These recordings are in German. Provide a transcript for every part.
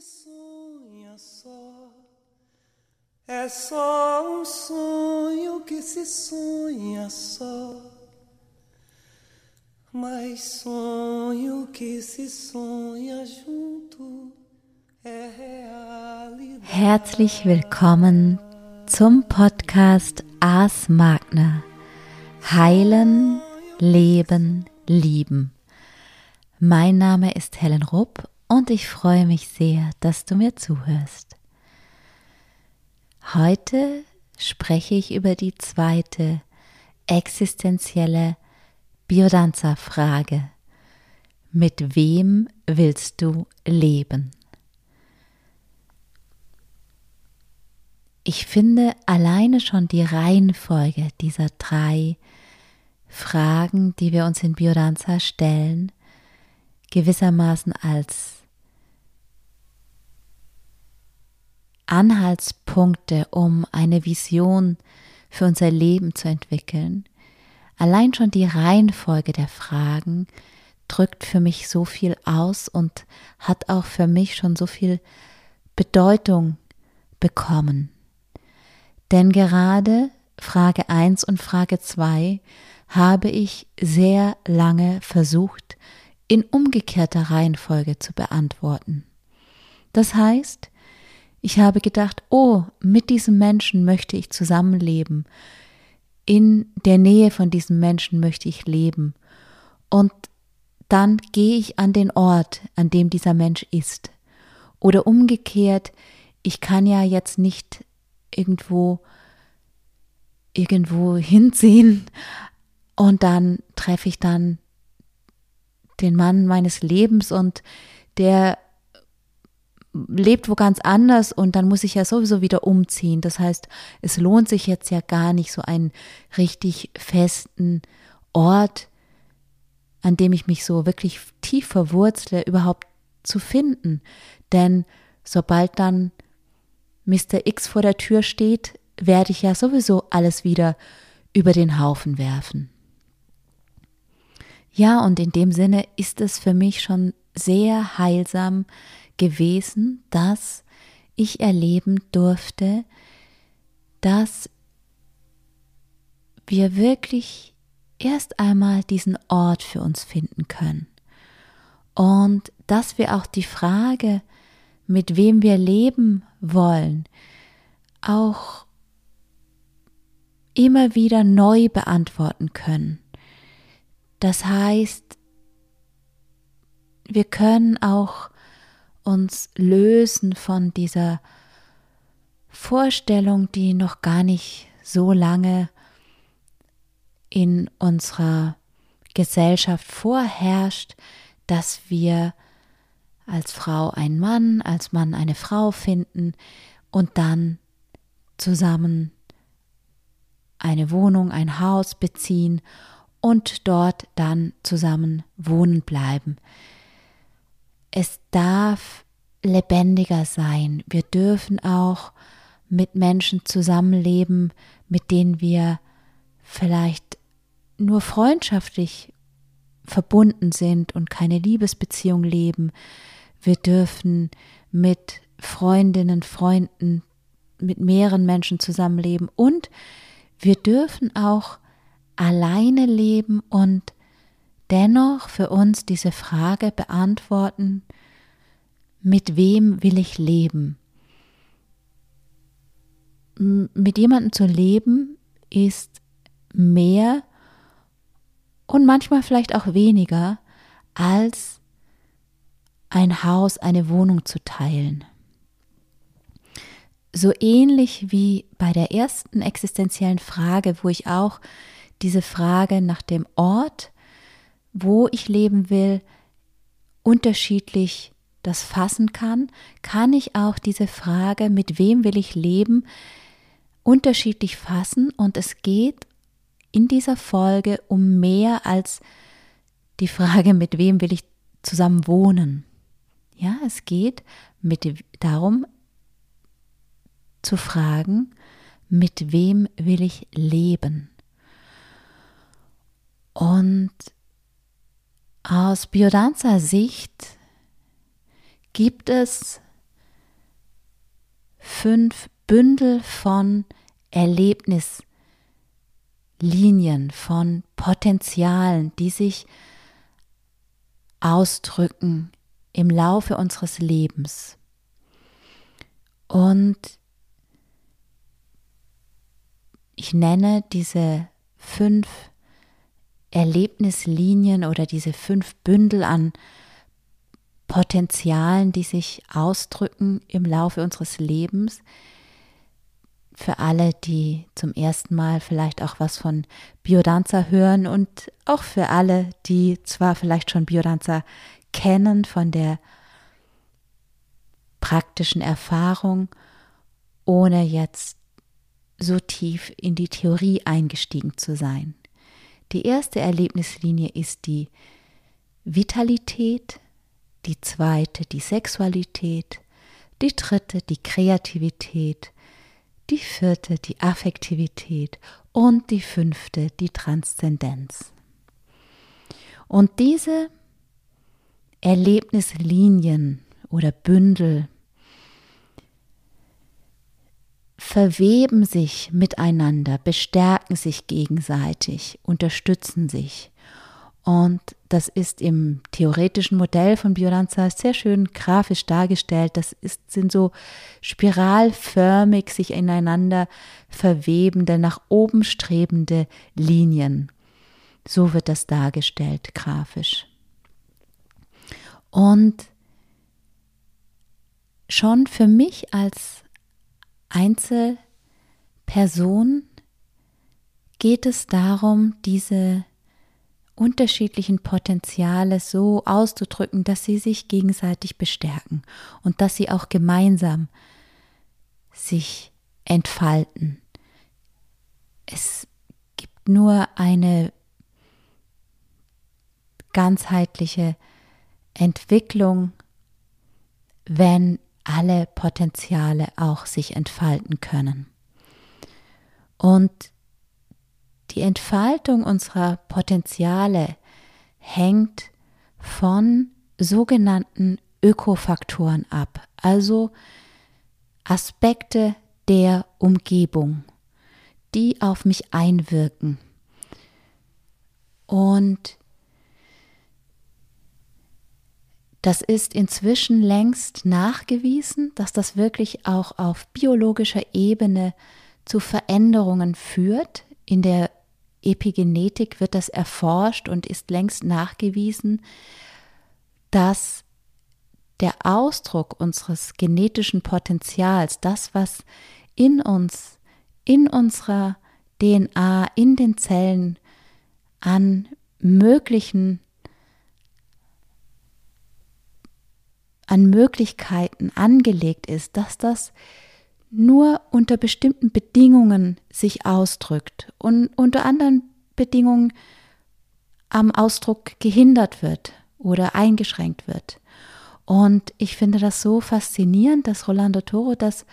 se sonha só. É só um sonho que se sonha só. Mas sonho que se sonha junto é realidade. Herzlich willkommen zum Podcast Ars Magna. Heilen, Leben, Lieben. Mein Name ist Helen Rupp und ich freue mich sehr, dass du mir zuhörst. Heute spreche ich über die zweite existenzielle Biodanza-Frage. Mit wem willst du leben? Ich finde alleine schon die Reihenfolge dieser drei Fragen, die wir uns in Biodanza stellen, gewissermaßen als Anhaltspunkte, um eine Vision für unser Leben zu entwickeln. Allein schon die Reihenfolge der Fragen drückt für mich so viel aus und hat auch für mich schon so viel Bedeutung bekommen. Denn gerade Frage 1 und Frage 2 habe ich sehr lange versucht, in umgekehrter Reihenfolge zu beantworten. Das heißt, ich habe gedacht, oh, mit diesem Menschen möchte ich zusammenleben. In der Nähe von diesem Menschen möchte ich leben. Und dann gehe ich an den Ort, an dem dieser Mensch ist. Oder umgekehrt, ich kann ja jetzt nicht irgendwo irgendwo hinziehen und dann treffe ich dann den Mann meines Lebens und der lebt wo ganz anders und dann muss ich ja sowieso wieder umziehen. Das heißt, es lohnt sich jetzt ja gar nicht so einen richtig festen Ort, an dem ich mich so wirklich tief verwurzle, überhaupt zu finden. Denn sobald dann Mr. X vor der Tür steht, werde ich ja sowieso alles wieder über den Haufen werfen. Ja, und in dem Sinne ist es für mich schon sehr heilsam gewesen, dass ich erleben durfte, dass wir wirklich erst einmal diesen Ort für uns finden können. Und dass wir auch die Frage, mit wem wir leben wollen, auch immer wieder neu beantworten können. Das heißt, wir können auch uns lösen von dieser Vorstellung, die noch gar nicht so lange in unserer Gesellschaft vorherrscht, dass wir als Frau einen Mann, als Mann eine Frau finden und dann zusammen eine Wohnung, ein Haus beziehen und dort dann zusammen wohnen bleiben. Es darf lebendiger sein. Wir dürfen auch mit Menschen zusammenleben, mit denen wir vielleicht nur freundschaftlich verbunden sind und keine Liebesbeziehung leben. Wir dürfen mit Freundinnen, Freunden, mit mehreren Menschen zusammenleben und wir dürfen auch alleine leben und dennoch für uns diese Frage beantworten, mit wem will ich leben? Mit jemandem zu leben ist mehr und manchmal vielleicht auch weniger als ein Haus, eine Wohnung zu teilen. So ähnlich wie bei der ersten existenziellen Frage, wo ich auch diese Frage nach dem Ort wo ich leben will, unterschiedlich das fassen kann, kann ich auch diese Frage, mit wem will ich leben, unterschiedlich fassen und es geht in dieser Folge um mehr als die Frage, mit wem will ich zusammen wohnen. Ja, es geht mit darum zu fragen, mit wem will ich leben. Und aus Biodanza Sicht gibt es fünf Bündel von Erlebnislinien, von Potenzialen, die sich ausdrücken im Laufe unseres Lebens. Und ich nenne diese fünf Erlebnislinien oder diese fünf Bündel an Potenzialen, die sich ausdrücken im Laufe unseres Lebens. Für alle, die zum ersten Mal vielleicht auch was von Biodanza hören und auch für alle, die zwar vielleicht schon Biodanza kennen von der praktischen Erfahrung, ohne jetzt so tief in die Theorie eingestiegen zu sein. Die erste Erlebnislinie ist die Vitalität, die zweite die Sexualität, die dritte die Kreativität, die vierte die Affektivität und die fünfte die Transzendenz. Und diese Erlebnislinien oder Bündel verweben sich miteinander, bestärken sich gegenseitig, unterstützen sich. Und das ist im theoretischen Modell von Biodanza sehr schön grafisch dargestellt. Das ist, sind so spiralförmig sich ineinander verwebende, nach oben strebende Linien. So wird das dargestellt, grafisch. Und schon für mich als Einzelperson geht es darum, diese unterschiedlichen Potenziale so auszudrücken, dass sie sich gegenseitig bestärken und dass sie auch gemeinsam sich entfalten. Es gibt nur eine ganzheitliche Entwicklung, wenn alle Potenziale auch sich entfalten können. Und die Entfaltung unserer Potenziale hängt von sogenannten Ökofaktoren ab, also Aspekte der Umgebung, die auf mich einwirken. Und Das ist inzwischen längst nachgewiesen, dass das wirklich auch auf biologischer Ebene zu Veränderungen führt. In der Epigenetik wird das erforscht und ist längst nachgewiesen, dass der Ausdruck unseres genetischen Potenzials, das, was in uns, in unserer DNA, in den Zellen an möglichen an Möglichkeiten angelegt ist, dass das nur unter bestimmten Bedingungen sich ausdrückt und unter anderen Bedingungen am Ausdruck gehindert wird oder eingeschränkt wird. Und ich finde das so faszinierend, dass Rolando Toro das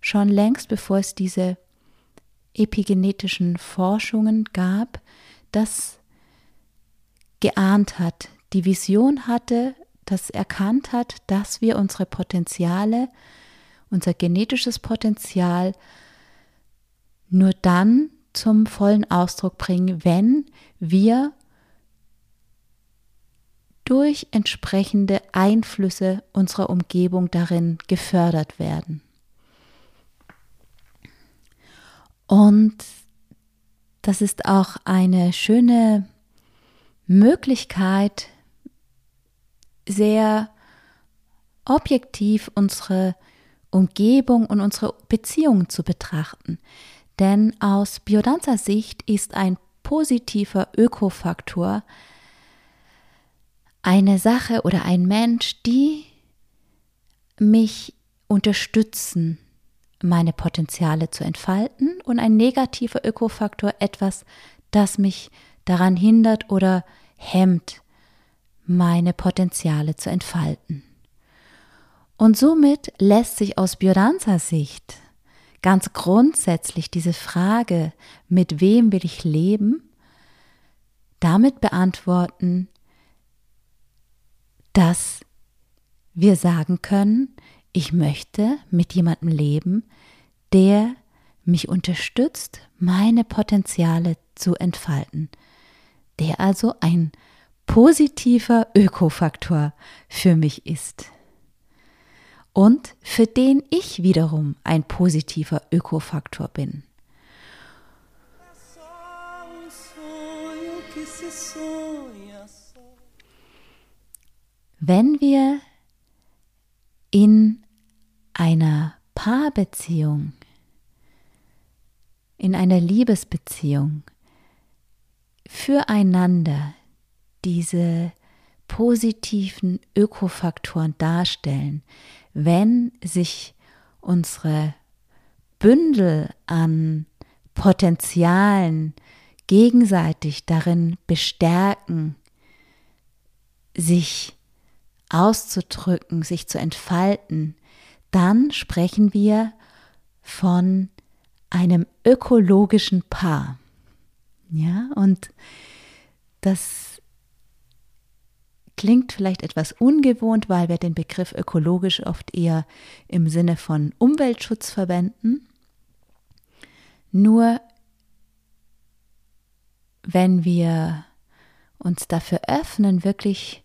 schon längst, bevor es diese epigenetischen Forschungen gab, das geahnt hat, die Vision hatte, das erkannt hat, dass wir unsere Potenziale, unser genetisches Potenzial nur dann zum vollen Ausdruck bringen, wenn wir durch entsprechende Einflüsse unserer Umgebung darin gefördert werden. Und das ist auch eine schöne Möglichkeit, sehr objektiv unsere Umgebung und unsere Beziehungen zu betrachten. Denn aus Biodanza-Sicht ist ein positiver Ökofaktor eine Sache oder ein Mensch, die mich unterstützen, meine Potenziale zu entfalten und ein negativer Ökofaktor etwas, das mich daran hindert oder hemmt, meine Potenziale zu entfalten. Und somit lässt sich aus Biodanza Sicht ganz grundsätzlich diese Frage, mit wem will ich leben, damit beantworten, dass wir sagen können, ich möchte mit jemandem leben, der mich unterstützt, meine Potenziale zu entfalten, der also ein positiver Ökofaktor für mich ist und für den ich wiederum ein positiver Ökofaktor bin. Wenn wir in einer Paarbeziehung, in einer Liebesbeziehung füreinander diese positiven Ökofaktoren darstellen, wenn sich unsere Bündel an Potenzialen gegenseitig darin bestärken, sich auszudrücken, sich zu entfalten, dann sprechen wir von einem ökologischen Paar. Ja, und das klingt vielleicht etwas ungewohnt, weil wir den Begriff ökologisch oft eher im Sinne von Umweltschutz verwenden. Nur wenn wir uns dafür öffnen, wirklich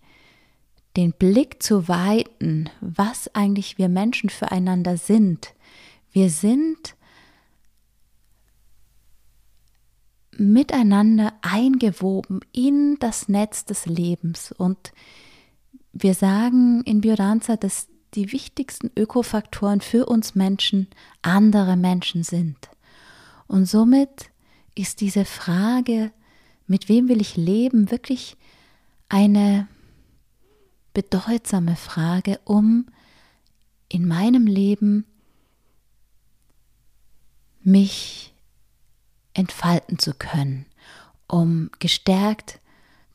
den Blick zu weiten, was eigentlich wir Menschen füreinander sind. Wir sind miteinander eingewoben in das Netz des Lebens. Und wir sagen in Biodanza, dass die wichtigsten Ökofaktoren für uns Menschen andere Menschen sind. Und somit ist diese Frage, mit wem will ich leben, wirklich eine bedeutsame Frage, um in meinem Leben mich entfalten zu können, um gestärkt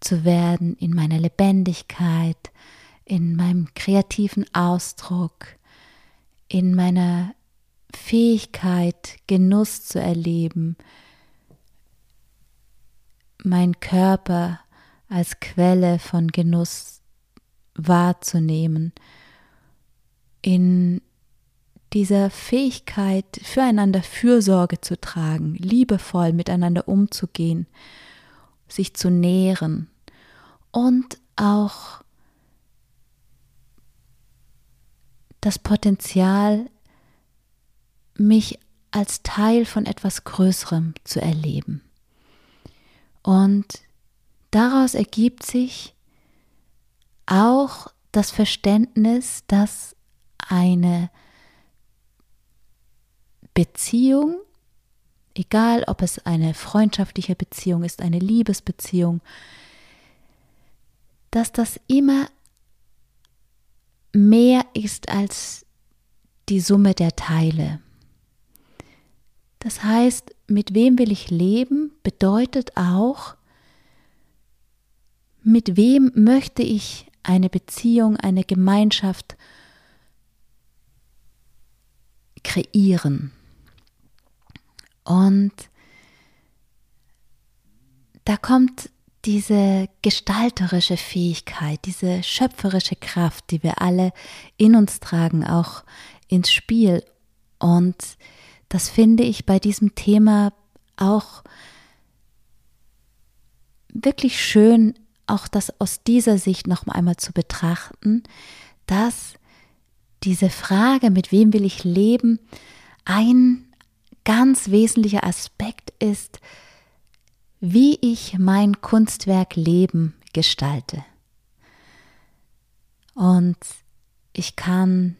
zu werden in meiner Lebendigkeit, in meinem kreativen Ausdruck, in meiner Fähigkeit, Genuss zu erleben, mein Körper als Quelle von Genuss wahrzunehmen, in dieser Fähigkeit, füreinander Fürsorge zu tragen, liebevoll miteinander umzugehen, sich zu nähren und auch das Potenzial, mich als Teil von etwas Größerem zu erleben. Und daraus ergibt sich auch das Verständnis, dass eine Beziehung, egal ob es eine freundschaftliche Beziehung ist, eine Liebesbeziehung, dass das immer mehr ist als die Summe der Teile. Das heißt, mit wem will ich leben, bedeutet auch, mit wem möchte ich eine Beziehung, eine Gemeinschaft kreieren. Und da kommt diese gestalterische Fähigkeit, diese schöpferische Kraft, die wir alle in uns tragen, auch ins Spiel. Und das finde ich bei diesem Thema auch wirklich schön auch das aus dieser Sicht noch einmal zu betrachten, dass diese Frage, mit wem will ich leben, ein ganz wesentlicher Aspekt ist, wie ich mein Kunstwerk Leben gestalte. Und ich kann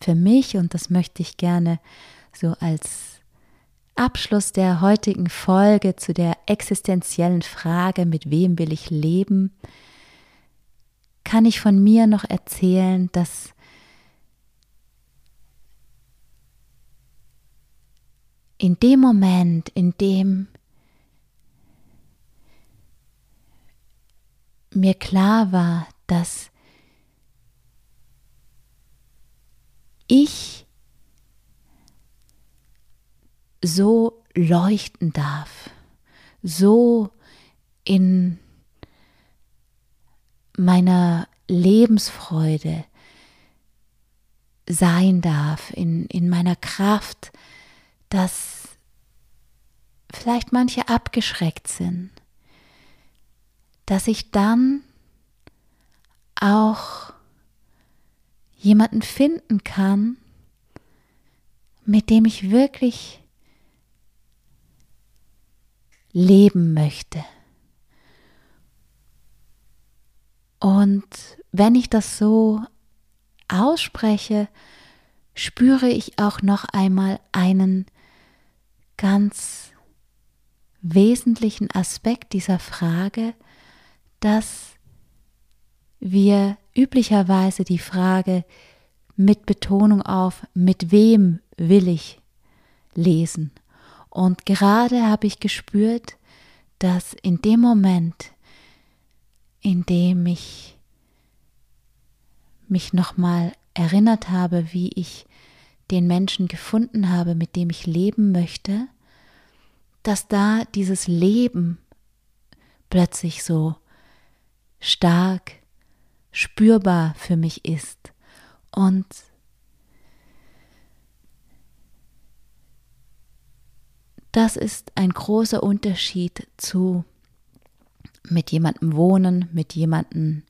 für mich, und das möchte ich gerne so als Abschluss der heutigen Folge zu der existenziellen Frage, mit wem will ich leben, kann ich von mir noch erzählen, dass in dem Moment, in dem mir klar war, dass ich so leuchten darf, so in meiner Lebensfreude, sein darf, in, in meiner Kraft, dass vielleicht manche abgeschreckt sind, dass ich dann auch jemanden finden kann, mit dem ich wirklich leben möchte. Und wenn ich das so ausspreche, spüre ich auch noch einmal einen ganz wesentlichen Aspekt dieser Frage, dass wir üblicherweise die Frage mit Betonung auf mit wem will ich lesen. Und gerade habe ich gespürt, dass in dem Moment, in dem ich mich nochmal erinnert habe, wie ich den Menschen gefunden habe, mit dem ich leben möchte, dass da dieses Leben plötzlich so stark spürbar für mich ist. Und das ist ein großer Unterschied zu mit jemandem wohnen, mit jemandem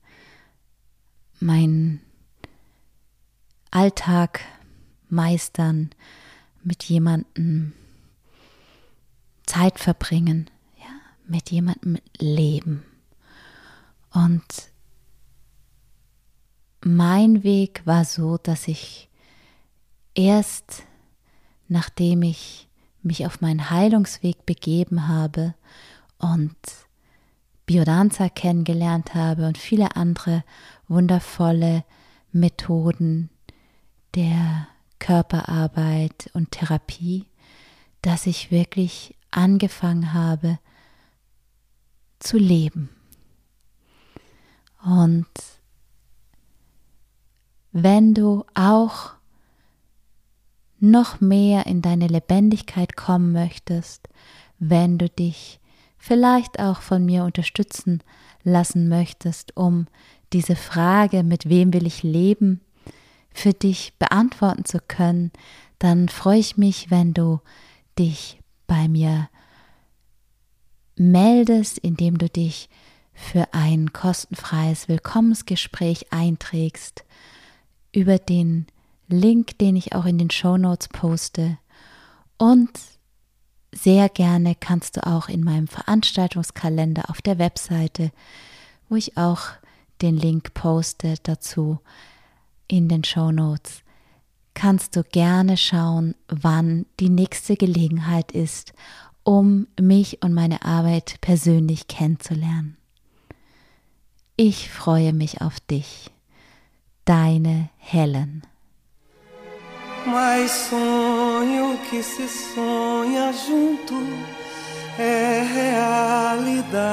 meinen Alltag meistern, mit jemandem Zeit verbringen, ja, mit jemandem leben. Und mein Weg war so, dass ich erst nachdem ich mich auf meinen Heilungsweg begeben habe und Biodanza kennengelernt habe und viele andere wundervolle Methoden der Körperarbeit und Therapie, dass ich wirklich angefangen habe zu leben. Und wenn du auch noch mehr in deine Lebendigkeit kommen möchtest, wenn du dich vielleicht auch von mir unterstützen lassen möchtest, um diese Frage, mit wem will ich leben, für dich beantworten zu können, dann freue ich mich, wenn du dich bei mir. Meldest, indem du dich für ein kostenfreies Willkommensgespräch einträgst. Über den Link, den ich auch in den Show Notes poste. Und sehr gerne kannst du auch in meinem Veranstaltungskalender auf der Webseite, wo ich auch den Link poste dazu in den Show Notes, kannst du gerne schauen, wann die nächste Gelegenheit ist, um mich und meine Arbeit persönlich kennenzulernen. Ich freue mich auf dich. Deine Helen. Mas sonho que se sonha junto é realidade.